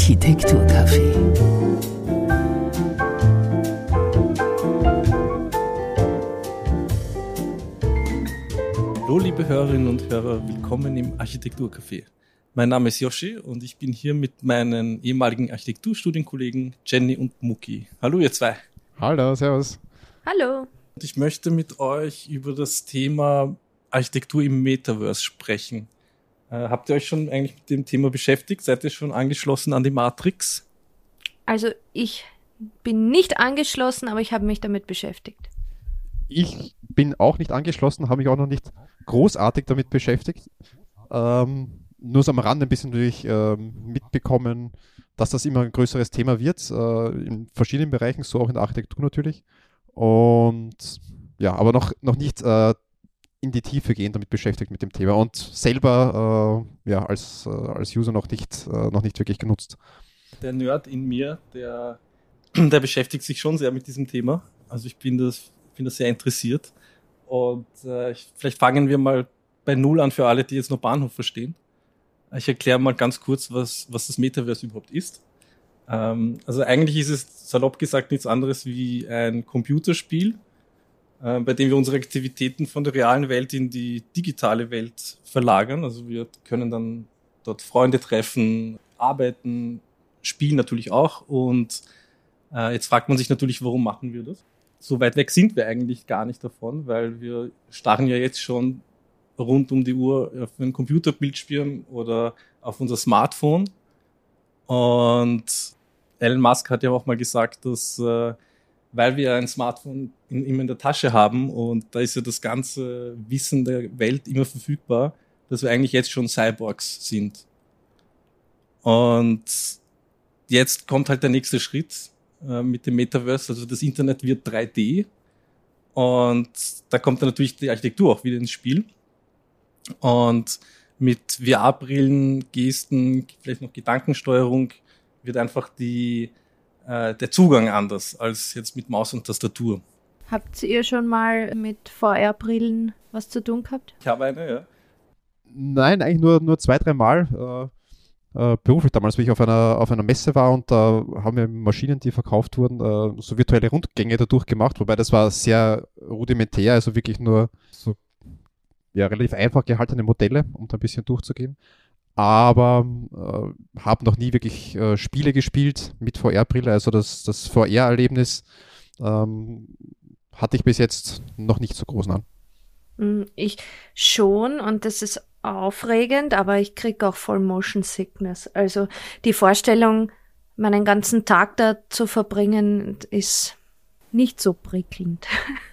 Architekturcafé. Hallo liebe Hörerinnen und Hörer, willkommen im Architekturcafé. Mein Name ist Yoshi und ich bin hier mit meinen ehemaligen Architekturstudienkollegen Jenny und Muki. Hallo ihr zwei. Hallo, servus. Hallo. Und ich möchte mit euch über das Thema Architektur im Metaverse sprechen. Äh, habt ihr euch schon eigentlich mit dem Thema beschäftigt? Seid ihr schon angeschlossen an die Matrix? Also ich bin nicht angeschlossen, aber ich habe mich damit beschäftigt. Ich bin auch nicht angeschlossen, habe mich auch noch nicht großartig damit beschäftigt. Ähm, nur so am Rande ein bisschen durch ähm, mitbekommen, dass das immer ein größeres Thema wird, äh, in verschiedenen Bereichen, so auch in der Architektur natürlich. Und ja, aber noch, noch nicht äh, in die Tiefe gehen damit beschäftigt mit dem Thema und selber äh, ja, als, äh, als User noch nicht, äh, noch nicht wirklich genutzt. Der Nerd in mir, der, der beschäftigt sich schon sehr mit diesem Thema. Also ich bin das, bin das sehr interessiert. Und äh, ich, vielleicht fangen wir mal bei Null an für alle, die jetzt noch Bahnhof verstehen. Ich erkläre mal ganz kurz, was, was das Metaverse überhaupt ist. Ähm, also eigentlich ist es salopp gesagt nichts anderes wie ein Computerspiel, bei dem wir unsere Aktivitäten von der realen Welt in die digitale Welt verlagern. Also wir können dann dort Freunde treffen, arbeiten, spielen natürlich auch. Und äh, jetzt fragt man sich natürlich, warum machen wir das? So weit weg sind wir eigentlich gar nicht davon, weil wir starren ja jetzt schon rund um die Uhr auf einen Computerbildschirm oder auf unser Smartphone. Und Elon Musk hat ja auch mal gesagt, dass äh, weil wir ein Smartphone in, immer in der Tasche haben und da ist ja das ganze Wissen der Welt immer verfügbar, dass wir eigentlich jetzt schon Cyborgs sind. Und jetzt kommt halt der nächste Schritt äh, mit dem Metaverse, also das Internet wird 3D und da kommt dann natürlich die Architektur auch wieder ins Spiel. Und mit VR-Brillen, Gesten, vielleicht noch Gedankensteuerung wird einfach die, äh, der Zugang anders als jetzt mit Maus und Tastatur. Habt ihr schon mal mit VR-Brillen was zu tun gehabt? Ich habe eine, ja. Nein, eigentlich nur, nur zwei, drei Mal. Äh, äh, beruflich damals, wie ich auf einer, auf einer Messe war und da haben wir Maschinen, die verkauft wurden, äh, so virtuelle Rundgänge dadurch gemacht, wobei das war sehr rudimentär, also wirklich nur so ja, relativ einfach gehaltene Modelle, um da ein bisschen durchzugehen. Aber äh, habe noch nie wirklich äh, Spiele gespielt mit VR-Brille. Also das, das VR-Erlebnis ähm, hatte ich bis jetzt noch nicht so groß an. Mm, ich schon und das ist aufregend, aber ich kriege auch voll Motion Sickness. Also die Vorstellung, meinen ganzen Tag da zu verbringen, ist nicht so prickelnd.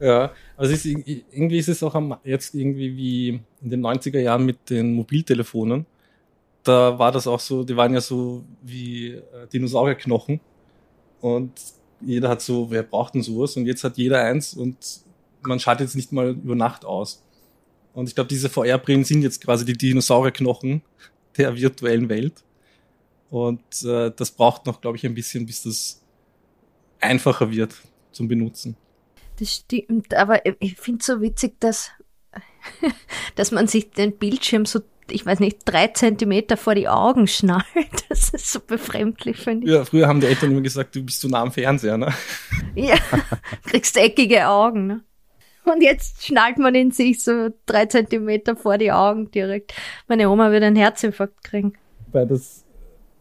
Ja, also ist, irgendwie ist es auch jetzt irgendwie wie in den 90er Jahren mit den Mobiltelefonen. Da war das auch so, die waren ja so wie äh, Dinosaurierknochen. Und jeder hat so, wer braucht denn sowas? Und jetzt hat jeder eins und man schaltet jetzt nicht mal über Nacht aus. Und ich glaube, diese VR-Brillen sind jetzt quasi die Dinosaurierknochen der virtuellen Welt. Und äh, das braucht noch, glaube ich, ein bisschen, bis das einfacher wird zum Benutzen. Das stimmt, aber ich finde es so witzig, dass, dass man sich den Bildschirm so, ich weiß nicht, drei Zentimeter vor die Augen schnallt. Das ist so befremdlich, finde ich. Ja, früher haben die Eltern immer gesagt, du bist zu nah am Fernseher, ne? Ja, kriegst eckige Augen, ne? Und jetzt schnallt man ihn sich so drei Zentimeter vor die Augen direkt. Meine Oma wird einen Herzinfarkt kriegen. Weil das,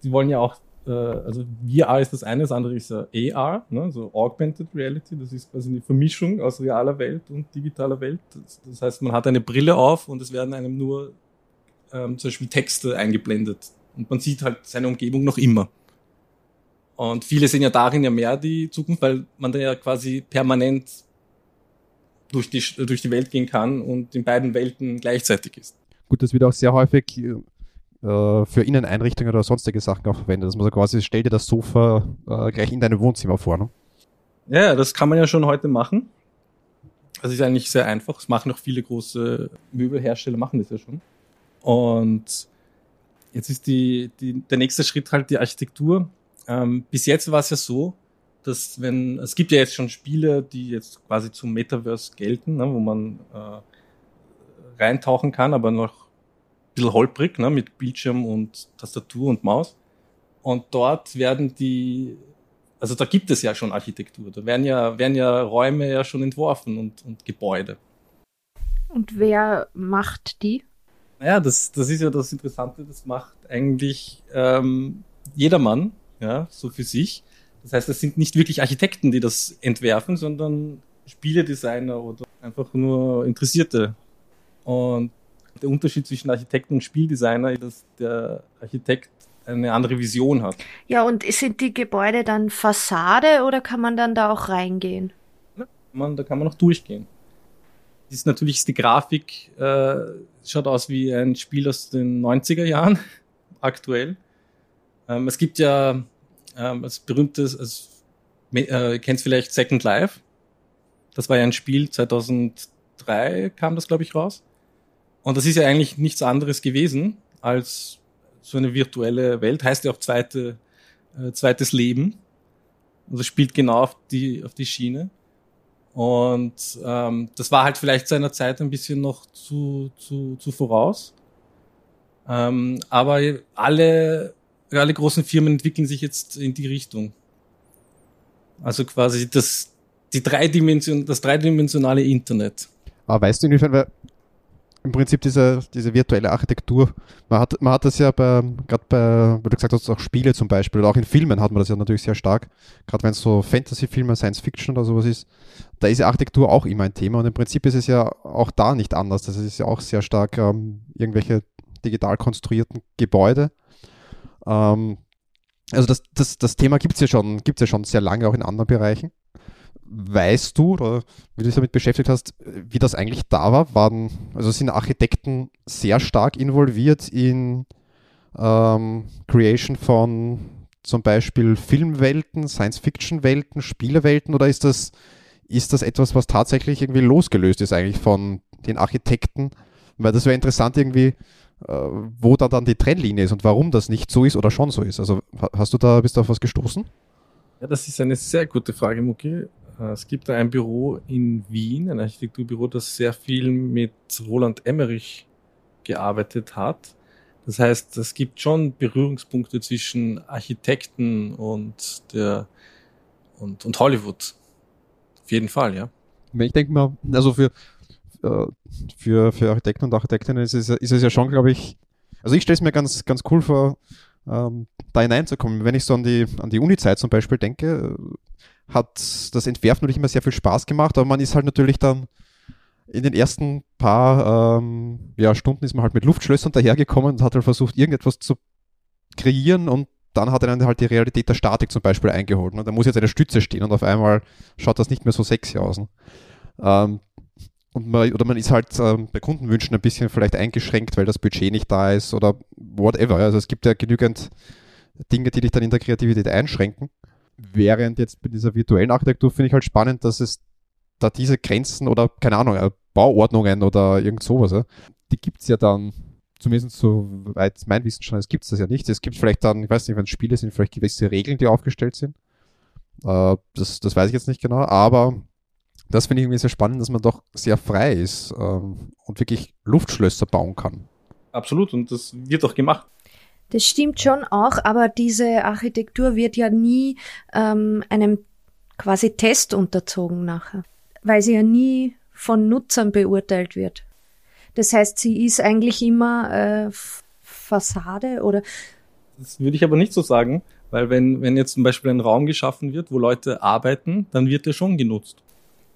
die wollen ja auch äh, also VR ist das eine, das andere ist äh, AR, ne, so Augmented Reality, das ist quasi eine Vermischung aus realer Welt und digitaler Welt. Das, das heißt, man hat eine Brille auf und es werden einem nur ähm, zum Beispiel Texte eingeblendet und man sieht halt seine Umgebung noch immer. Und viele sehen ja darin ja mehr die Zukunft, weil man da ja quasi permanent durch die, durch die Welt gehen kann und in beiden Welten gleichzeitig ist. Gut, das wird auch sehr häufig äh, für Inneneinrichtungen oder sonstige Sachen auch verwendet. Dass man so quasi, stell dir das Sofa äh, gleich in deinem Wohnzimmer vor. Ne? Ja, das kann man ja schon heute machen. Das ist eigentlich sehr einfach. Das machen auch viele große Möbelhersteller, machen das ja schon. Und jetzt ist die, die, der nächste Schritt halt die Architektur. Ähm, bis jetzt war es ja so, dass wenn, es gibt ja jetzt schon Spiele, die jetzt quasi zum Metaverse gelten, ne, wo man äh, reintauchen kann, aber noch bisschen holprig, ne, mit Bildschirm und Tastatur und Maus. Und dort werden die, also da gibt es ja schon Architektur, da werden ja, werden ja Räume ja schon entworfen und, und Gebäude. Und wer macht die? Naja, das, das ist ja das Interessante, das macht eigentlich ähm, jedermann, ja, so für sich. Das heißt, es sind nicht wirklich Architekten, die das entwerfen, sondern Spieledesigner oder einfach nur Interessierte. Und der Unterschied zwischen Architekten und Spieldesigner ist, dass der Architekt eine andere Vision hat. Ja, und sind die Gebäude dann Fassade oder kann man dann da auch reingehen? Ja, man, da kann man noch durchgehen. Ist natürlich die Grafik, äh, schaut aus wie ein Spiel aus den 90er Jahren, aktuell. Ähm, es gibt ja ähm, als berühmtes, als, äh, kennst vielleicht Second Life. Das war ja ein Spiel, 2003 kam das, glaube ich, raus. Und das ist ja eigentlich nichts anderes gewesen als so eine virtuelle Welt. Heißt ja auch zweite, äh, zweites Leben. Also spielt genau auf die, auf die Schiene. Und ähm, das war halt vielleicht seiner Zeit ein bisschen noch zu, zu, zu voraus. Ähm, aber alle, alle großen Firmen entwickeln sich jetzt in die Richtung. Also quasi das, die Dreidimension, das dreidimensionale Internet. Aber weißt du, inwiefern im Prinzip diese, diese virtuelle Architektur, man hat, man hat das ja bei, gerade bei, wie du gesagt hast, auch Spiele zum Beispiel, oder auch in Filmen hat man das ja natürlich sehr stark, gerade wenn es so Fantasy-Filme, Science-Fiction oder sowas ist, da ist ja Architektur auch immer ein Thema und im Prinzip ist es ja auch da nicht anders. Das ist ja auch sehr stark ähm, irgendwelche digital konstruierten Gebäude. Ähm, also das, das, das Thema gibt es ja, ja schon sehr lange auch in anderen Bereichen weißt du, oder wie du dich damit beschäftigt hast, wie das eigentlich da war? Waren, also sind Architekten sehr stark involviert in ähm, Creation von zum Beispiel Filmwelten, Science-Fiction-Welten, Spielewelten oder ist das, ist das etwas, was tatsächlich irgendwie losgelöst ist eigentlich von den Architekten? Weil das wäre interessant irgendwie, äh, wo da dann die Trennlinie ist und warum das nicht so ist oder schon so ist. Also hast du da, bist du auf was gestoßen? Ja, das ist eine sehr gute Frage, Muki. Äh, es gibt ein Büro in Wien, ein Architekturbüro, das sehr viel mit Roland Emmerich gearbeitet hat. Das heißt, es gibt schon Berührungspunkte zwischen Architekten und der und, und Hollywood. Auf jeden Fall, ja. Ich denke mal, also für, äh, für, für Architekten und Architektinnen ist es, ist es ja schon, glaube ich, also ich stelle es mir ganz, ganz cool vor, ähm, da hineinzukommen. Wenn ich so an die, an die Uni-Zeit zum Beispiel denke, hat das Entwerfen natürlich immer sehr viel Spaß gemacht, aber man ist halt natürlich dann in den ersten paar ähm, ja, Stunden ist man halt mit Luftschlössern dahergekommen und hat halt versucht, irgendetwas zu kreieren und dann hat er dann halt die Realität der Statik zum Beispiel eingeholt. Ne? Da muss jetzt eine Stütze stehen und auf einmal schaut das nicht mehr so sexy aus. Ne? Ähm, und man, oder man ist halt ähm, bei Kundenwünschen ein bisschen vielleicht eingeschränkt, weil das Budget nicht da ist oder whatever. Also es gibt ja genügend Dinge, die dich dann in der Kreativität einschränken. Während jetzt bei dieser virtuellen Architektur finde ich halt spannend, dass es da diese Grenzen oder, keine Ahnung, äh, Bauordnungen oder irgend sowas, die gibt es ja dann, zumindest soweit mein Wissen schon ist, gibt es das ja nicht. Es gibt vielleicht dann, ich weiß nicht, wenn es Spiele sind, vielleicht gewisse Regeln, die aufgestellt sind. Äh, das, das weiß ich jetzt nicht genau, aber das finde ich irgendwie sehr spannend, dass man doch sehr frei ist ähm, und wirklich Luftschlösser bauen kann. Absolut, und das wird doch gemacht. Das stimmt schon auch, aber diese Architektur wird ja nie ähm, einem quasi Test unterzogen nachher, weil sie ja nie von Nutzern beurteilt wird. Das heißt, sie ist eigentlich immer äh, Fassade oder. Das würde ich aber nicht so sagen, weil wenn, wenn jetzt zum Beispiel ein Raum geschaffen wird, wo Leute arbeiten, dann wird er schon genutzt.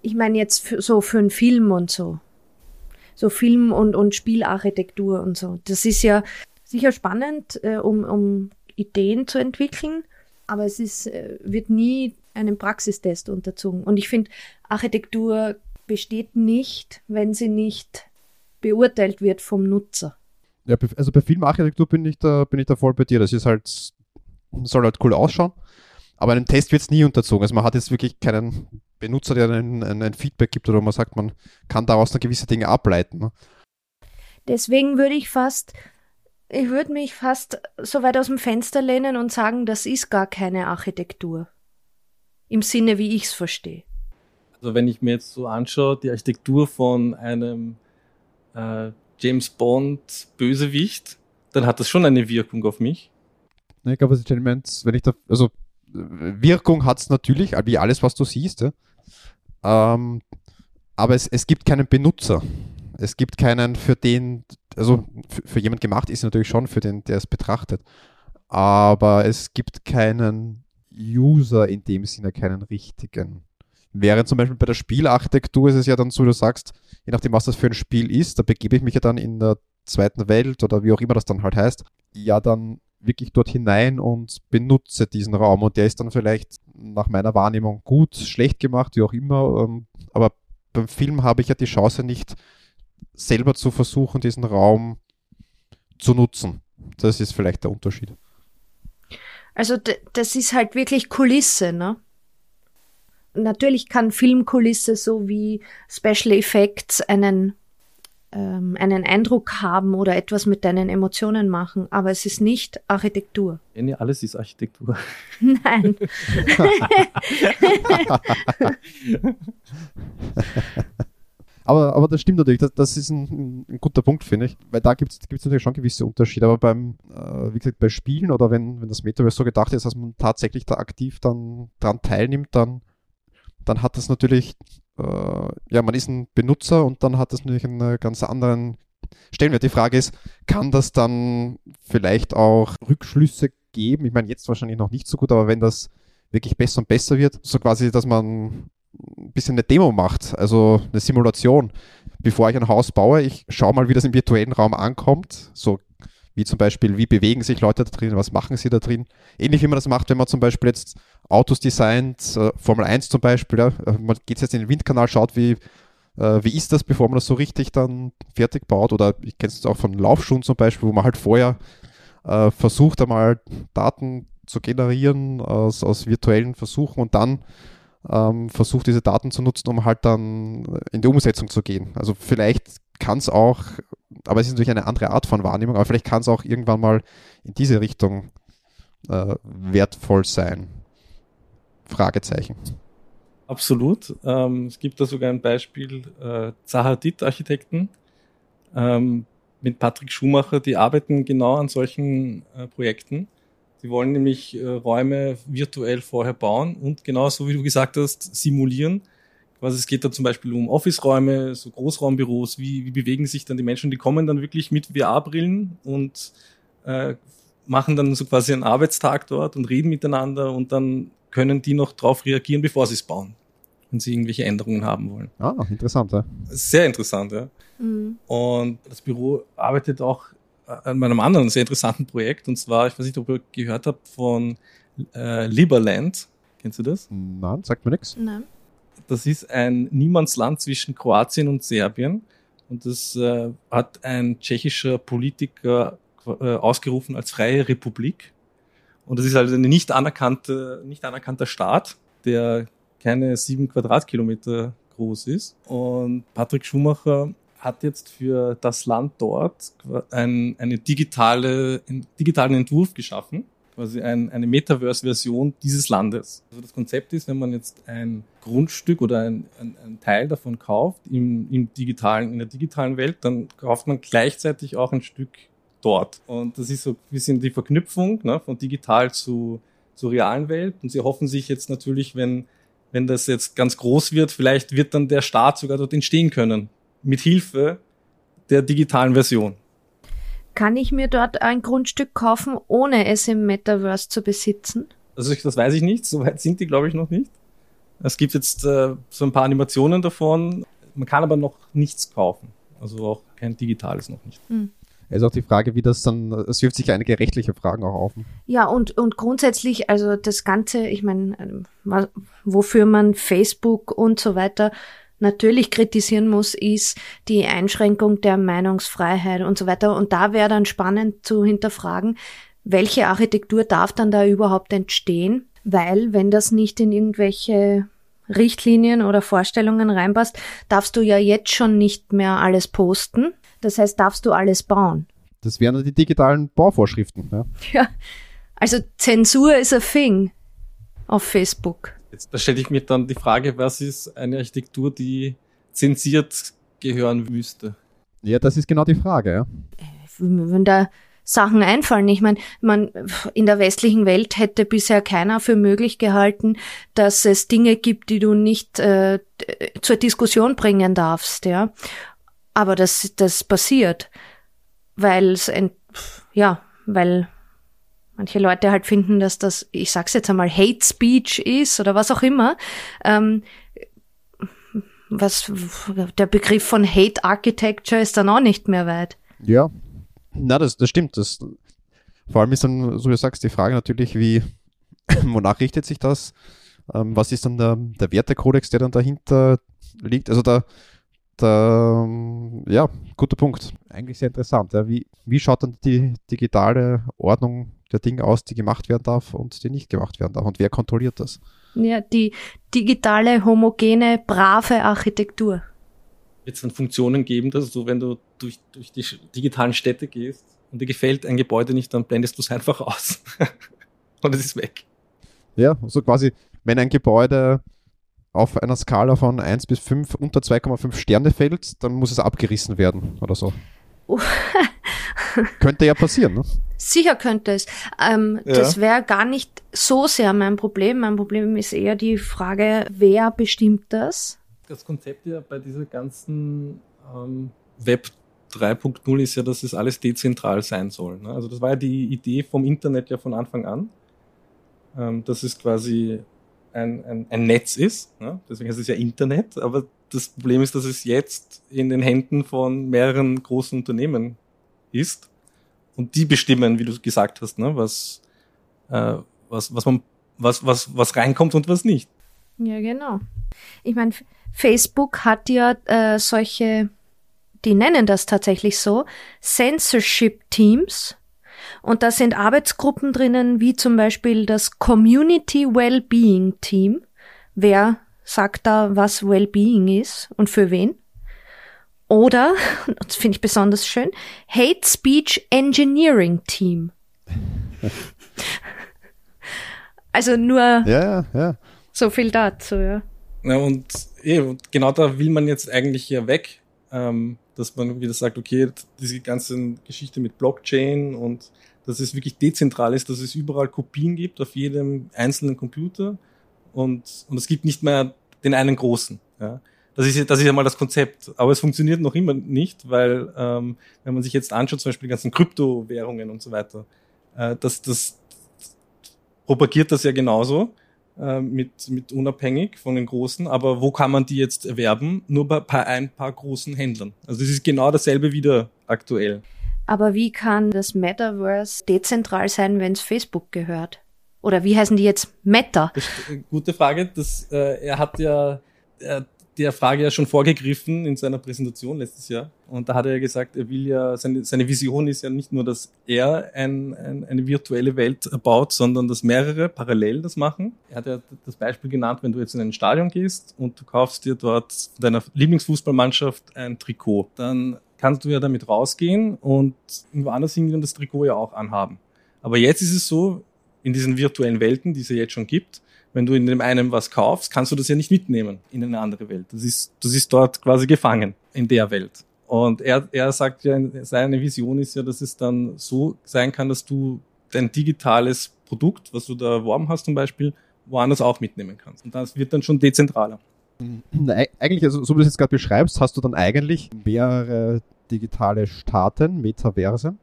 Ich meine jetzt für, so für einen Film und so. So Film- und, und Spielarchitektur und so. Das ist ja sicher spannend, äh, um, um Ideen zu entwickeln, aber es ist, äh, wird nie einem Praxistest unterzogen. Und ich finde, Architektur besteht nicht, wenn sie nicht beurteilt wird vom Nutzer. Ja, also bei Filmarchitektur bin ich da, bin ich da voll bei dir. Das ist halt, soll halt cool ausschauen. Aber einen Test wird es nie unterzogen. Also man hat jetzt wirklich keinen Benutzer, der einen, ein Feedback gibt oder man sagt, man kann daraus dann gewisse Dinge ableiten. Ne? Deswegen würde ich fast ich würde mich fast so weit aus dem Fenster lehnen und sagen, das ist gar keine Architektur. Im Sinne, wie ich es verstehe. Also wenn ich mir jetzt so anschaue, die Architektur von einem äh, James Bond Bösewicht, dann hat das schon eine Wirkung auf mich. Ich glaube, was Elements, wenn ich da, also Wirkung hat es natürlich, wie alles, was du siehst, ja. ähm, aber es, es gibt keinen Benutzer. Es gibt keinen, für den, also für, für jemand gemacht ist natürlich schon, für den, der es betrachtet. Aber es gibt keinen User in dem Sinne, keinen richtigen. Während zum Beispiel bei der Spielarchitektur ist es ja dann so, du sagst, je nachdem, was das für ein Spiel ist, da begebe ich mich ja dann in der zweiten Welt oder wie auch immer das dann halt heißt, ja dann wirklich dort hinein und benutze diesen Raum. Und der ist dann vielleicht nach meiner Wahrnehmung gut, schlecht gemacht, wie auch immer. Ähm, aber beim Film habe ich ja die Chance nicht selber zu versuchen, diesen Raum zu nutzen. Das ist vielleicht der Unterschied. Also das ist halt wirklich Kulisse, ne? Natürlich kann Filmkulisse so wie Special Effects einen ähm, einen Eindruck haben oder etwas mit deinen Emotionen machen, aber es ist nicht Architektur. Ja, nee, alles ist Architektur. Nein. Aber, aber das stimmt natürlich, das, das ist ein, ein guter Punkt, finde ich, weil da gibt es natürlich schon gewisse Unterschiede, aber beim, äh, wie gesagt, bei Spielen oder wenn, wenn das Metaverse so gedacht ist, dass man tatsächlich da aktiv dann dran teilnimmt, dann, dann hat das natürlich äh, ja, man ist ein Benutzer und dann hat das natürlich einen ganz anderen Stellenwert. Die Frage ist, kann das dann vielleicht auch Rückschlüsse geben? Ich meine, jetzt wahrscheinlich noch nicht so gut, aber wenn das wirklich besser und besser wird, so quasi, dass man ein bisschen eine Demo macht, also eine Simulation, bevor ich ein Haus baue, ich schaue mal, wie das im virtuellen Raum ankommt, so wie zum Beispiel, wie bewegen sich Leute da drin, was machen sie da drin. Ähnlich wie man das macht, wenn man zum Beispiel jetzt Autos designt, äh, Formel 1 zum Beispiel, ja. Äh, man geht jetzt in den Windkanal, schaut, wie, äh, wie ist das, bevor man das so richtig dann fertig baut. Oder ich kenne es auch von Laufschuhen zum Beispiel, wo man halt vorher äh, versucht, einmal Daten zu generieren aus, aus virtuellen Versuchen und dann ähm, versucht, diese Daten zu nutzen, um halt dann in die Umsetzung zu gehen. Also vielleicht kann es auch, aber es ist natürlich eine andere Art von Wahrnehmung, aber vielleicht kann es auch irgendwann mal in diese Richtung äh, wertvoll sein. Fragezeichen. Absolut. Ähm, es gibt da sogar ein Beispiel, äh, Zahadit-Architekten ähm, mit Patrick Schumacher, die arbeiten genau an solchen äh, Projekten. Die wollen nämlich äh, Räume virtuell vorher bauen und genauso wie du gesagt hast, simulieren was es geht da zum Beispiel um Office-Räume, so Großraumbüros, wie, wie bewegen sich dann die Menschen, die kommen dann wirklich mit VR-Brillen und äh, machen dann so quasi einen Arbeitstag dort und reden miteinander und dann können die noch drauf reagieren, bevor sie es bauen, wenn sie irgendwelche Änderungen haben wollen. Ah, interessant, ja. Sehr interessant, ja. Mhm. Und das Büro arbeitet auch an einem anderen sehr interessanten Projekt und zwar, ich weiß nicht, ob ihr gehört habt von äh, Liberland. Kennst du das? Nein, sagt mir nichts. Nein. Das ist ein Niemandsland zwischen Kroatien und Serbien. Und das äh, hat ein tschechischer Politiker äh, ausgerufen als freie Republik. Und das ist also ein nicht anerkannte, nicht anerkannter Staat, der keine sieben Quadratkilometer groß ist. Und Patrick Schumacher hat jetzt für das Land dort ein, eine digitale, einen digitalen Entwurf geschaffen quasi ein, eine Metaverse-Version dieses Landes. Also das Konzept ist, wenn man jetzt ein Grundstück oder ein, ein, ein Teil davon kauft im, im digitalen, in der digitalen Welt, dann kauft man gleichzeitig auch ein Stück dort. Und das ist so ein bisschen die Verknüpfung ne, von digital zu, zur realen Welt. Und sie hoffen sich jetzt natürlich, wenn, wenn das jetzt ganz groß wird, vielleicht wird dann der Staat sogar dort entstehen können. Mit Hilfe der digitalen Version. Kann ich mir dort ein Grundstück kaufen, ohne es im Metaverse zu besitzen? Also das weiß ich nicht, soweit sind die, glaube ich, noch nicht. Es gibt jetzt äh, so ein paar Animationen davon. Man kann aber noch nichts kaufen. Also auch kein digitales noch nicht. Hm. Es ist auch die Frage, wie das dann, es wirft sich einige rechtliche Fragen auch auf. Ja, und, und grundsätzlich, also das Ganze, ich meine, ähm, wofür man Facebook und so weiter natürlich kritisieren muss, ist die Einschränkung der Meinungsfreiheit und so weiter. Und da wäre dann spannend zu hinterfragen, welche Architektur darf dann da überhaupt entstehen? Weil, wenn das nicht in irgendwelche Richtlinien oder Vorstellungen reinpasst, darfst du ja jetzt schon nicht mehr alles posten. Das heißt, darfst du alles bauen. Das wären die digitalen Bauvorschriften. Ja, ja. also Zensur ist a thing auf Facebook. Jetzt, da stelle ich mir dann die Frage, was ist eine Architektur, die zensiert gehören müsste? Ja, das ist genau die Frage, ja. Wenn da Sachen einfallen. Ich meine, man in der westlichen Welt hätte bisher keiner für möglich gehalten, dass es Dinge gibt, die du nicht äh, zur Diskussion bringen darfst, ja. Aber das das passiert, weil es ja, weil manche Leute halt finden, dass das, ich sag's jetzt einmal, Hate Speech ist oder was auch immer. Ähm, was der Begriff von Hate Architecture ist dann auch nicht mehr weit. Ja, na, das, das stimmt. Das, vor allem ist dann, so wie du sagst, die Frage natürlich, wie, wonach richtet sich das? Ähm, was ist dann der, der Wertekodex, der dann dahinter liegt? Also da, da ja, guter Punkt. Eigentlich sehr interessant. Ja. Wie, wie schaut dann die digitale Ordnung der Dinge aus, die gemacht werden darf und die nicht gemacht werden darf? Und wer kontrolliert das? Ja, die digitale, homogene, brave Architektur. Wird es dann Funktionen geben, dass du, wenn du durch, durch die digitalen Städte gehst und dir gefällt ein Gebäude nicht, dann blendest du es einfach aus. und es ist weg. Ja, so quasi, wenn ein Gebäude auf einer Skala von 1 bis 5 unter 2,5 Sterne fällt, dann muss es abgerissen werden oder so. könnte ja passieren, ne? Sicher könnte es. Ähm, ja. Das wäre gar nicht so sehr mein Problem. Mein Problem ist eher die Frage, wer bestimmt das? Das Konzept ja bei dieser ganzen ähm, Web 3.0 ist ja, dass es alles dezentral sein soll. Ne? Also das war ja die Idee vom Internet ja von Anfang an, ähm, dass es quasi ein, ein, ein Netz ist. Ne? Deswegen heißt es ja Internet, aber das Problem ist, dass es jetzt in den Händen von mehreren großen Unternehmen ist und die bestimmen, wie du gesagt hast, ne, was, äh, was, was man, was, was, was reinkommt und was nicht. Ja, genau. Ich meine, Facebook hat ja äh, solche, die nennen das tatsächlich so, Censorship Teams. Und da sind Arbeitsgruppen drinnen, wie zum Beispiel das Community Wellbeing Team. Wer sagt da, was Wellbeing ist und für wen? Oder, das finde ich besonders schön, Hate Speech Engineering Team. also nur ja, ja. so viel dazu, ja. Ja, und eh, genau da will man jetzt eigentlich hier weg, ähm, dass man wieder sagt, okay, diese ganze Geschichte mit Blockchain und dass es wirklich dezentral ist, dass es überall Kopien gibt auf jedem einzelnen Computer und, und es gibt nicht mehr den einen großen. Ja. Das ist, das ist ja mal das Konzept. Aber es funktioniert noch immer nicht, weil ähm, wenn man sich jetzt anschaut, zum Beispiel die ganzen Kryptowährungen und so weiter, äh, das, das propagiert das ja genauso äh, mit, mit unabhängig von den Großen. Aber wo kann man die jetzt erwerben? Nur bei, bei ein paar großen Händlern. Also es ist genau dasselbe wieder aktuell. Aber wie kann das Metaverse dezentral sein, wenn es Facebook gehört? Oder wie heißen die jetzt Meta? Das, gute Frage. Das, äh, er hat ja, er, der Frage ja schon vorgegriffen in seiner Präsentation letztes Jahr. Und da hat er ja gesagt, er will ja, seine, seine Vision ist ja nicht nur, dass er ein, ein, eine virtuelle Welt baut, sondern dass mehrere parallel das machen. Er hat ja das Beispiel genannt, wenn du jetzt in ein Stadion gehst und du kaufst dir dort deiner Lieblingsfußballmannschaft ein Trikot, dann kannst du ja damit rausgehen und woanders hingehen das Trikot ja auch anhaben. Aber jetzt ist es so, in diesen virtuellen Welten, die es ja jetzt schon gibt, wenn du in dem einen was kaufst, kannst du das ja nicht mitnehmen in eine andere Welt. Das ist, das ist dort quasi gefangen in der Welt. Und er, er sagt ja, seine Vision ist ja, dass es dann so sein kann, dass du dein digitales Produkt, was du da erworben hast zum Beispiel, woanders auch mitnehmen kannst. Und das wird dann schon dezentraler. Nein, eigentlich, also, so wie du es jetzt gerade beschreibst, hast du dann eigentlich mehrere digitale Staaten, Metaverse,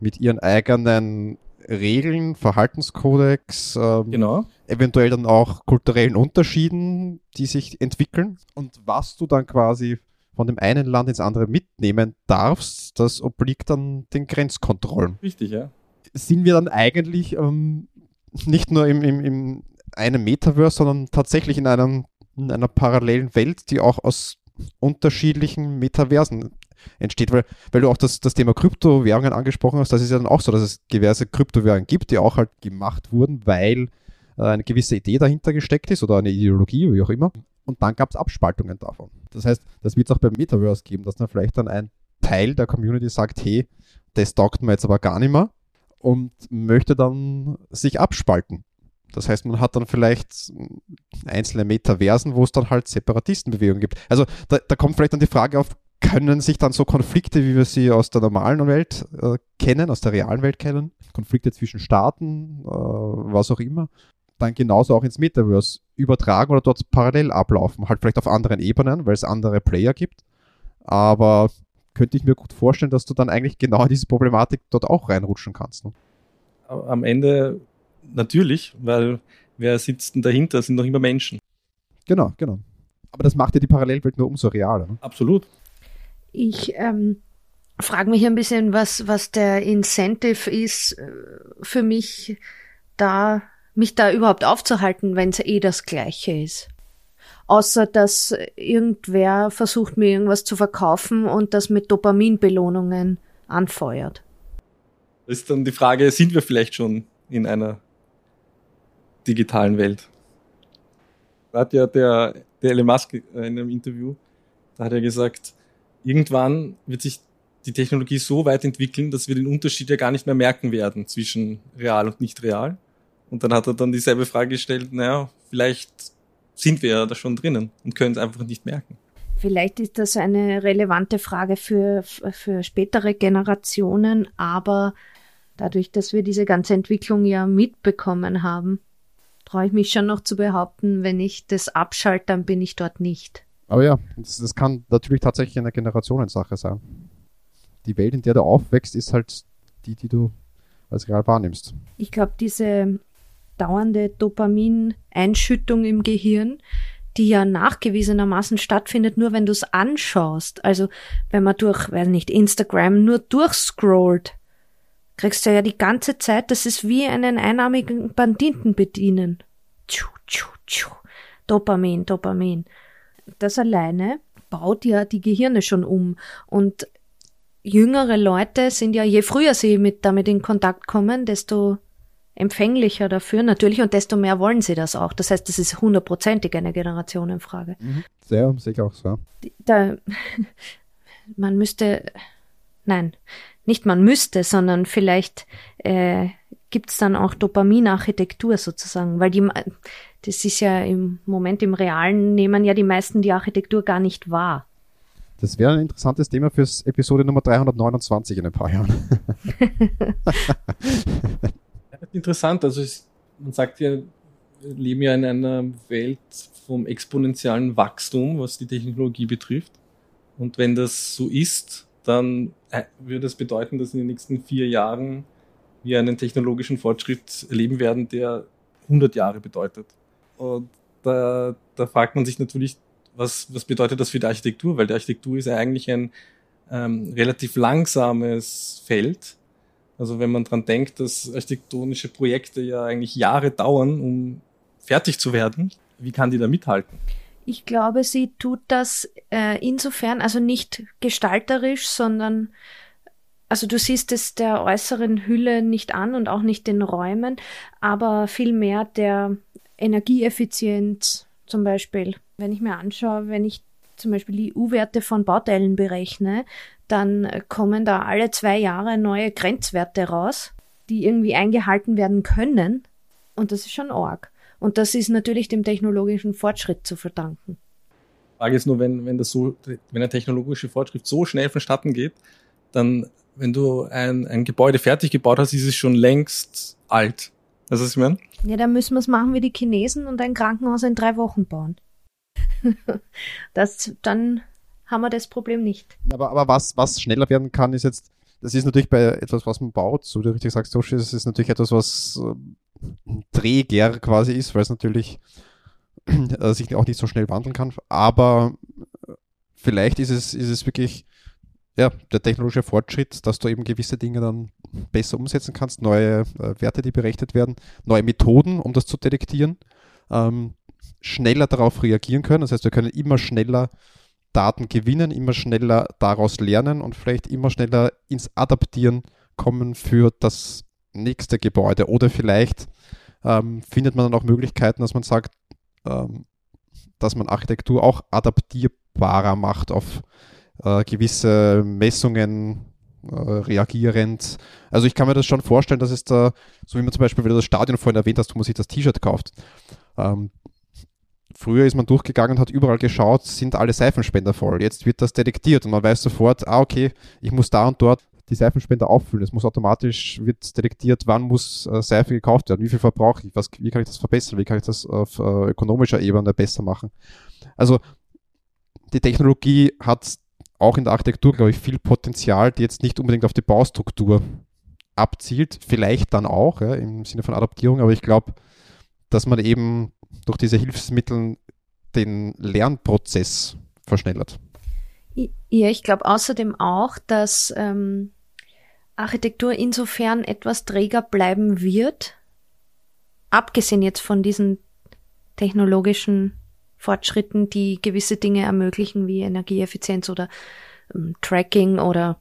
mit ihren eigenen Regeln, Verhaltenskodex, ähm, genau. eventuell dann auch kulturellen Unterschieden, die sich entwickeln. Und was du dann quasi von dem einen Land ins andere mitnehmen darfst, das obliegt dann den Grenzkontrollen. Richtig, ja. Sind wir dann eigentlich ähm, nicht nur im, im, im einem Metaverse, sondern tatsächlich in, einem, in einer parallelen Welt, die auch aus unterschiedlichen Metaversen entsteht, weil, weil du auch das, das Thema Kryptowährungen angesprochen hast, das ist ja dann auch so, dass es diverse Kryptowährungen gibt, die auch halt gemacht wurden, weil äh, eine gewisse Idee dahinter gesteckt ist oder eine Ideologie, wie auch immer. Und dann gab es Abspaltungen davon. Das heißt, das wird es auch beim Metaverse geben, dass dann vielleicht dann ein Teil der Community sagt, hey, das taugt mir jetzt aber gar nicht mehr und möchte dann sich abspalten. Das heißt, man hat dann vielleicht einzelne Metaversen, wo es dann halt Separatistenbewegungen gibt. Also da, da kommt vielleicht dann die Frage auf, können sich dann so Konflikte, wie wir sie aus der normalen Welt äh, kennen, aus der realen Welt kennen, Konflikte zwischen Staaten, äh, was auch immer, dann genauso auch ins Metaverse übertragen oder dort parallel ablaufen. Halt vielleicht auf anderen Ebenen, weil es andere Player gibt. Aber könnte ich mir gut vorstellen, dass du dann eigentlich genau in diese Problematik dort auch reinrutschen kannst. Ne? Am Ende natürlich, weil wer sitzt denn dahinter, sind noch immer Menschen. Genau, genau. Aber das macht ja die Parallelwelt nur umso realer. Ne? Absolut. Ich ähm, frage mich ein bisschen, was, was der Incentive ist äh, für mich, da mich da überhaupt aufzuhalten, wenn es eh das Gleiche ist. Außer dass irgendwer versucht, mir irgendwas zu verkaufen und das mit Dopaminbelohnungen anfeuert. Ist dann die Frage, sind wir vielleicht schon in einer digitalen Welt? Da hat ja der, der Elon Musk in einem Interview, da hat er gesagt, irgendwann wird sich die Technologie so weit entwickeln, dass wir den Unterschied ja gar nicht mehr merken werden zwischen real und nicht real. Und dann hat er dann dieselbe Frage gestellt, naja, vielleicht sind wir ja da schon drinnen und können es einfach nicht merken. Vielleicht ist das eine relevante Frage für, für spätere Generationen, aber dadurch, dass wir diese ganze Entwicklung ja mitbekommen haben, traue ich mich schon noch zu behaupten, wenn ich das abschalte, dann bin ich dort nicht. Aber ja, das, das kann natürlich tatsächlich eine Generationensache sein. Die Welt, in der du aufwächst, ist halt die, die du als real wahrnimmst. Ich glaube, diese dauernde Dopamineinschüttung im Gehirn, die ja nachgewiesenermaßen stattfindet, nur wenn du es anschaust. Also wenn man durch, weiß nicht, Instagram nur durchscrollt, kriegst du ja die ganze Zeit, das ist wie einen einarmigen Banditen bedienen. Tschu, tschu, tschu. Dopamin, Dopamin. Das alleine baut ja die Gehirne schon um. Und jüngere Leute sind ja, je früher sie mit damit in Kontakt kommen, desto empfänglicher dafür natürlich und desto mehr wollen sie das auch. Das heißt, das ist hundertprozentig eine Generationenfrage. Mhm. Sehr, sicher auch so. Da, man müsste, nein, nicht man müsste, sondern vielleicht äh, gibt es dann auch Dopaminarchitektur sozusagen, weil die, das ist ja im Moment im Realen nehmen ja die meisten die Architektur gar nicht wahr. Das wäre ein interessantes Thema fürs Episode Nummer 329 in ein paar Jahren. interessant. Also es, man sagt ja, wir leben ja in einer Welt vom exponentiellen Wachstum, was die Technologie betrifft. Und wenn das so ist, dann äh, würde es bedeuten, dass in den nächsten vier Jahren wir einen technologischen Fortschritt erleben werden, der 100 Jahre bedeutet. Und da, da fragt man sich natürlich, was, was bedeutet das für die Architektur? Weil die Architektur ist ja eigentlich ein ähm, relativ langsames Feld also wenn man dran denkt, dass architektonische Projekte ja eigentlich Jahre dauern, um fertig zu werden, wie kann die da mithalten? Ich glaube, sie tut das äh, insofern, also nicht gestalterisch, sondern also du siehst es der äußeren Hülle nicht an und auch nicht den Räumen, aber vielmehr der Energieeffizienz zum Beispiel. Wenn ich mir anschaue, wenn ich zum Beispiel die U-Werte von Bauteilen berechne, dann kommen da alle zwei Jahre neue Grenzwerte raus, die irgendwie eingehalten werden können. Und das ist schon arg. Und das ist natürlich dem technologischen Fortschritt zu verdanken. Die Frage ist nur, wenn, wenn das so, wenn der technologische Fortschritt so schnell vonstatten geht, dann, wenn du ein, ein Gebäude fertig gebaut hast, ist es schon längst alt. Ist, was ich meine? Ja, dann müssen wir es machen wie die Chinesen und ein Krankenhaus in drei Wochen bauen. das, dann haben wir das Problem nicht. Aber, aber was, was schneller werden kann, ist jetzt, das ist natürlich bei etwas, was man baut, so wie du richtig sagst, Joshi, das ist natürlich etwas, was äh, träger quasi ist, weil es natürlich äh, sich auch nicht so schnell wandeln kann. Aber äh, vielleicht ist es, ist es wirklich ja, der technologische Fortschritt, dass du eben gewisse Dinge dann besser umsetzen kannst, neue äh, Werte, die berechnet werden, neue Methoden, um das zu detektieren, ähm, schneller darauf reagieren können. Das heißt, wir können immer schneller Daten gewinnen, immer schneller daraus lernen und vielleicht immer schneller ins Adaptieren kommen für das nächste Gebäude. Oder vielleicht ähm, findet man dann auch Möglichkeiten, dass man sagt, ähm, dass man Architektur auch adaptierbarer macht auf äh, gewisse Messungen äh, reagierend. Also ich kann mir das schon vorstellen, dass es da, so wie man zum Beispiel, du das Stadion vorhin erwähnt hast, wo man sich das T-Shirt kauft, ähm, Früher ist man durchgegangen und hat überall geschaut, sind alle Seifenspender voll. Jetzt wird das detektiert und man weiß sofort, ah, okay, ich muss da und dort die Seifenspender auffüllen. Es muss automatisch, wird detektiert, wann muss äh, Seife gekauft werden, wie viel verbrauche ich, was, wie kann ich das verbessern, wie kann ich das auf äh, ökonomischer Ebene besser machen. Also die Technologie hat auch in der Architektur, glaube ich, viel Potenzial, die jetzt nicht unbedingt auf die Baustruktur abzielt, vielleicht dann auch ja, im Sinne von Adaptierung, aber ich glaube, dass man eben durch diese Hilfsmittel den Lernprozess verschnellert. Ja, ich glaube außerdem auch, dass ähm, Architektur insofern etwas träger bleiben wird, abgesehen jetzt von diesen technologischen Fortschritten, die gewisse Dinge ermöglichen, wie Energieeffizienz oder ähm, Tracking oder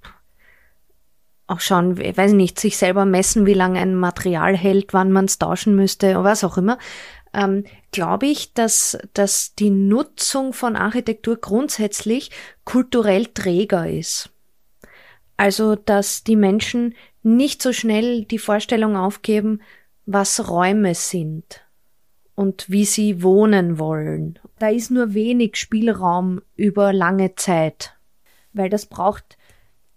auch schauen, ich weiß nicht, sich selber messen, wie lange ein Material hält, wann man es tauschen müsste, oder was auch immer, ähm, glaube ich, dass, dass die Nutzung von Architektur grundsätzlich kulturell träger ist. Also, dass die Menschen nicht so schnell die Vorstellung aufgeben, was Räume sind und wie sie wohnen wollen. Da ist nur wenig Spielraum über lange Zeit, weil das braucht,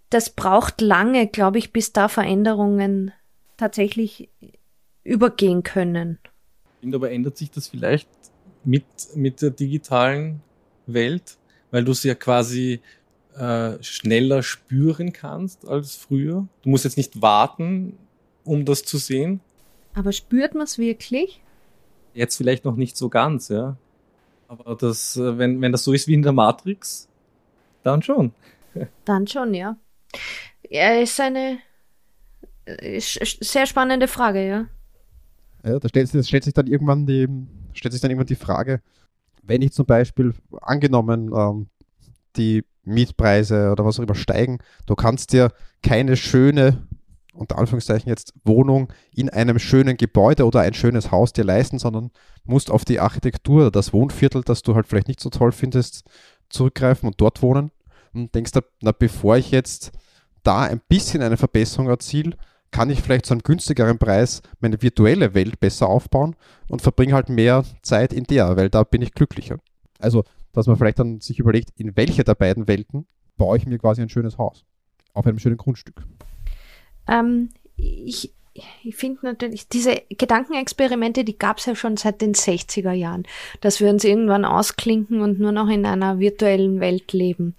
das braucht lange, glaube ich, bis da Veränderungen tatsächlich übergehen können. Ich finde aber ändert sich das vielleicht mit, mit der digitalen Welt, weil du es ja quasi äh, schneller spüren kannst als früher. Du musst jetzt nicht warten, um das zu sehen. Aber spürt man es wirklich? Jetzt vielleicht noch nicht so ganz, ja. Aber das, äh, wenn, wenn das so ist wie in der Matrix, dann schon. Dann schon, ja. Ja, ist eine sehr spannende Frage, ja. Ja, da stellt, stellt, sich dann irgendwann die, stellt sich dann irgendwann die Frage, wenn ich zum Beispiel angenommen ähm, die Mietpreise oder was auch immer steigen, du kannst dir keine schöne, unter Anführungszeichen jetzt, Wohnung in einem schönen Gebäude oder ein schönes Haus dir leisten, sondern musst auf die Architektur, das Wohnviertel, das du halt vielleicht nicht so toll findest, zurückgreifen und dort wohnen. Und denkst na, bevor ich jetzt da ein bisschen eine Verbesserung erziele, kann ich vielleicht zu einem günstigeren Preis meine virtuelle Welt besser aufbauen und verbringe halt mehr Zeit in der, weil da bin ich glücklicher. Also dass man vielleicht dann sich überlegt, in welche der beiden Welten baue ich mir quasi ein schönes Haus auf einem schönen Grundstück. Ähm, ich ich finde natürlich, diese Gedankenexperimente, die gab es ja schon seit den 60er Jahren, dass wir uns irgendwann ausklinken und nur noch in einer virtuellen Welt leben.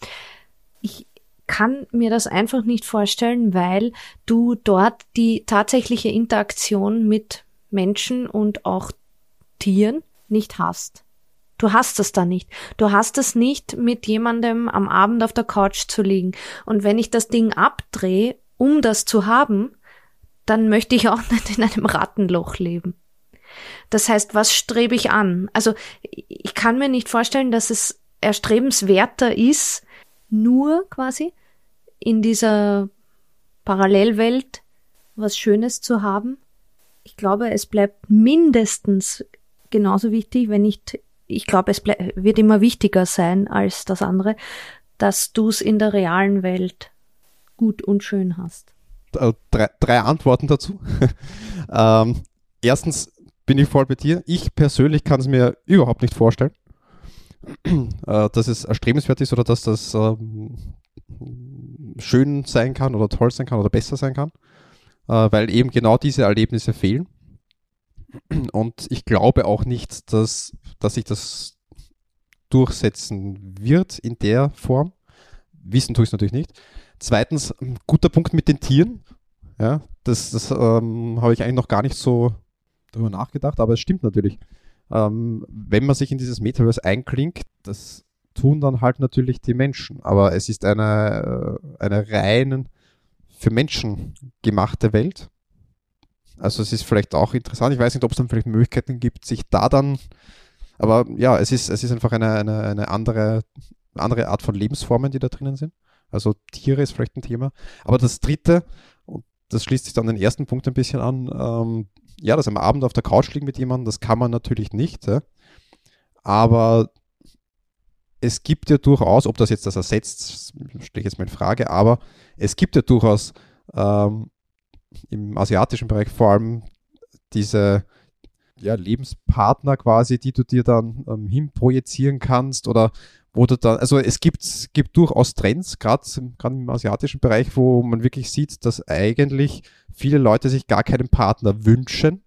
Ich kann mir das einfach nicht vorstellen, weil du dort die tatsächliche Interaktion mit Menschen und auch Tieren nicht hast. Du hast es da nicht. Du hast es nicht, mit jemandem am Abend auf der Couch zu liegen. Und wenn ich das Ding abdrehe, um das zu haben, dann möchte ich auch nicht in einem Rattenloch leben. Das heißt, was strebe ich an? Also ich kann mir nicht vorstellen, dass es erstrebenswerter ist, nur quasi in dieser Parallelwelt was Schönes zu haben. Ich glaube, es bleibt mindestens genauso wichtig, wenn nicht ich glaube, es wird immer wichtiger sein als das andere, dass du es in der realen Welt gut und schön hast. Äh, drei, drei Antworten dazu. ähm, erstens bin ich voll bei dir. Ich persönlich kann es mir überhaupt nicht vorstellen, äh, dass es erstrebenswert ist oder dass das ähm, schön sein kann oder toll sein kann oder besser sein kann, äh, weil eben genau diese Erlebnisse fehlen. Und ich glaube auch nicht, dass, dass sich das durchsetzen wird in der Form. Wissen tue ich es natürlich nicht. Zweitens, guter Punkt mit den Tieren. Ja, das, das ähm, habe ich eigentlich noch gar nicht so darüber nachgedacht, aber es stimmt natürlich. Ähm, wenn man sich in dieses Metaverse einklingt, das tun dann halt natürlich die Menschen. Aber es ist eine, äh, eine rein für Menschen gemachte Welt. Also es ist vielleicht auch interessant. Ich weiß nicht, ob es dann vielleicht Möglichkeiten gibt, sich da dann, aber ja, es ist, es ist einfach eine, eine, eine andere, andere Art von Lebensformen, die da drinnen sind. Also Tiere ist vielleicht ein Thema. Aber das dritte, und das schließt sich dann den ersten Punkt ein bisschen an, ähm, ja, das am Abend auf der Couch liegen mit jemandem, das kann man natürlich nicht. Ja? Aber es gibt ja durchaus, ob das jetzt das ersetzt, stehe ich jetzt mal in Frage, aber es gibt ja durchaus ähm, im asiatischen Bereich vor allem diese ja, Lebenspartner quasi, die du dir dann ähm, hinprojizieren kannst oder wo du dann, also es gibt, gibt durchaus Trends, gerade im asiatischen Bereich, wo man wirklich sieht, dass eigentlich viele Leute sich gar keinen Partner wünschen,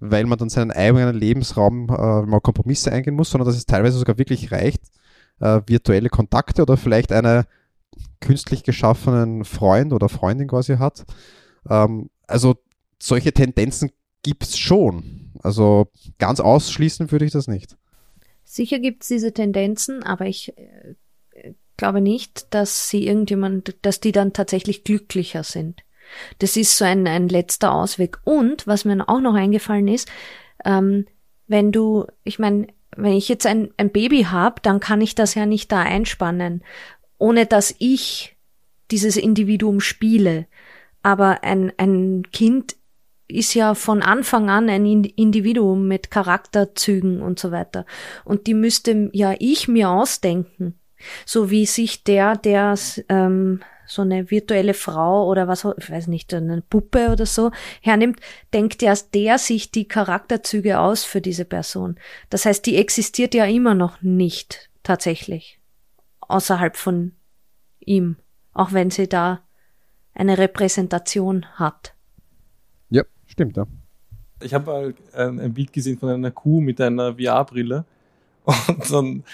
weil man dann seinen eigenen Lebensraum äh, mal Kompromisse eingehen muss, sondern dass es teilweise sogar wirklich reicht, äh, virtuelle Kontakte oder vielleicht einen künstlich geschaffenen Freund oder Freundin quasi hat. Ähm, also solche Tendenzen gibt es schon. Also ganz ausschließen würde ich das nicht. Sicher gibt es diese Tendenzen, aber ich äh, glaube nicht, dass sie irgendjemand, dass die dann tatsächlich glücklicher sind. Das ist so ein, ein letzter Ausweg. Und was mir auch noch eingefallen ist, ähm, wenn du, ich meine, wenn ich jetzt ein, ein Baby habe, dann kann ich das ja nicht da einspannen, ohne dass ich dieses Individuum spiele. Aber ein, ein Kind ist ja von Anfang an ein Individuum mit Charakterzügen und so weiter. Und die müsste ja ich mir ausdenken. So wie sich der, der ähm, so eine virtuelle Frau oder was, ich weiß nicht, eine Puppe oder so hernimmt, denkt ja der sich die Charakterzüge aus für diese Person. Das heißt, die existiert ja immer noch nicht tatsächlich außerhalb von ihm, auch wenn sie da eine Repräsentation hat. Stimmt, ja. Ich habe mal ein, ein Bild gesehen von einer Kuh mit einer VR-Brille und dann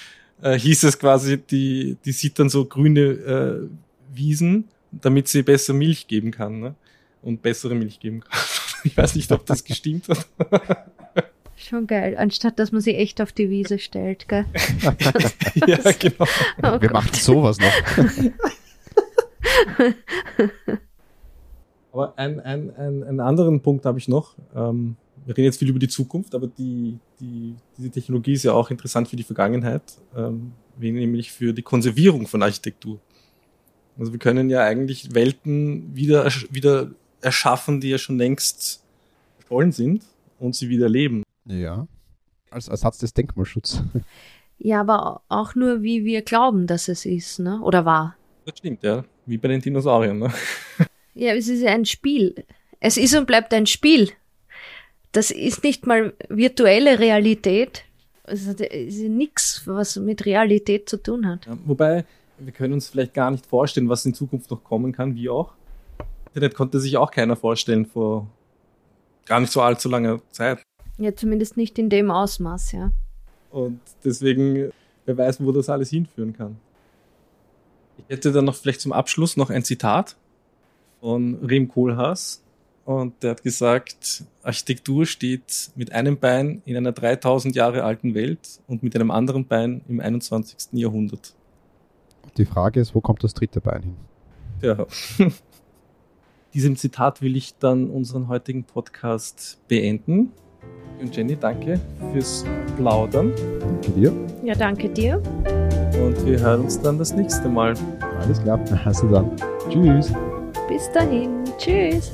äh, hieß es quasi, die, die sieht dann so grüne äh, Wiesen, damit sie besser Milch geben kann ne? und bessere Milch geben kann. Ich weiß nicht, ob das gestimmt hat. Schon geil, anstatt dass man sie echt auf die Wiese stellt, gell? ja, genau. Oh Wir machen sowas noch. Aber ein, ein, ein, einen anderen Punkt habe ich noch. Ähm, wir reden jetzt viel über die Zukunft, aber die, die, diese Technologie ist ja auch interessant für die Vergangenheit, ähm, nämlich für die Konservierung von Architektur. Also wir können ja eigentlich Welten wieder, wieder erschaffen, die ja schon längst verschollen sind und sie wieder leben. Ja, als Ersatz des Denkmalschutzes. Ja, aber auch nur, wie wir glauben, dass es ist, ne? Oder war. Das stimmt, ja. Wie bei den Dinosauriern, ne? Ja, es ist ein Spiel. Es ist und bleibt ein Spiel. Das ist nicht mal virtuelle Realität. Es ist nichts, was mit Realität zu tun hat. Ja, wobei, wir können uns vielleicht gar nicht vorstellen, was in Zukunft noch kommen kann, wie auch. Internet konnte sich auch keiner vorstellen vor gar nicht so allzu langer Zeit. Ja, zumindest nicht in dem Ausmaß, ja. Und deswegen, wer weiß, wo das alles hinführen kann. Ich hätte dann noch vielleicht zum Abschluss noch ein Zitat von Rem Koolhaas. Und der hat gesagt, Architektur steht mit einem Bein in einer 3000 Jahre alten Welt und mit einem anderen Bein im 21. Jahrhundert. Die Frage ist, wo kommt das dritte Bein hin? Ja. Diesem Zitat will ich dann unseren heutigen Podcast beenden. Und Jenny, danke fürs Plaudern. Danke dir. Ja, danke dir. Und wir hören uns dann das nächste Mal. Alles klar. Also dann. Tschüss. Bis dahin. Tschüss.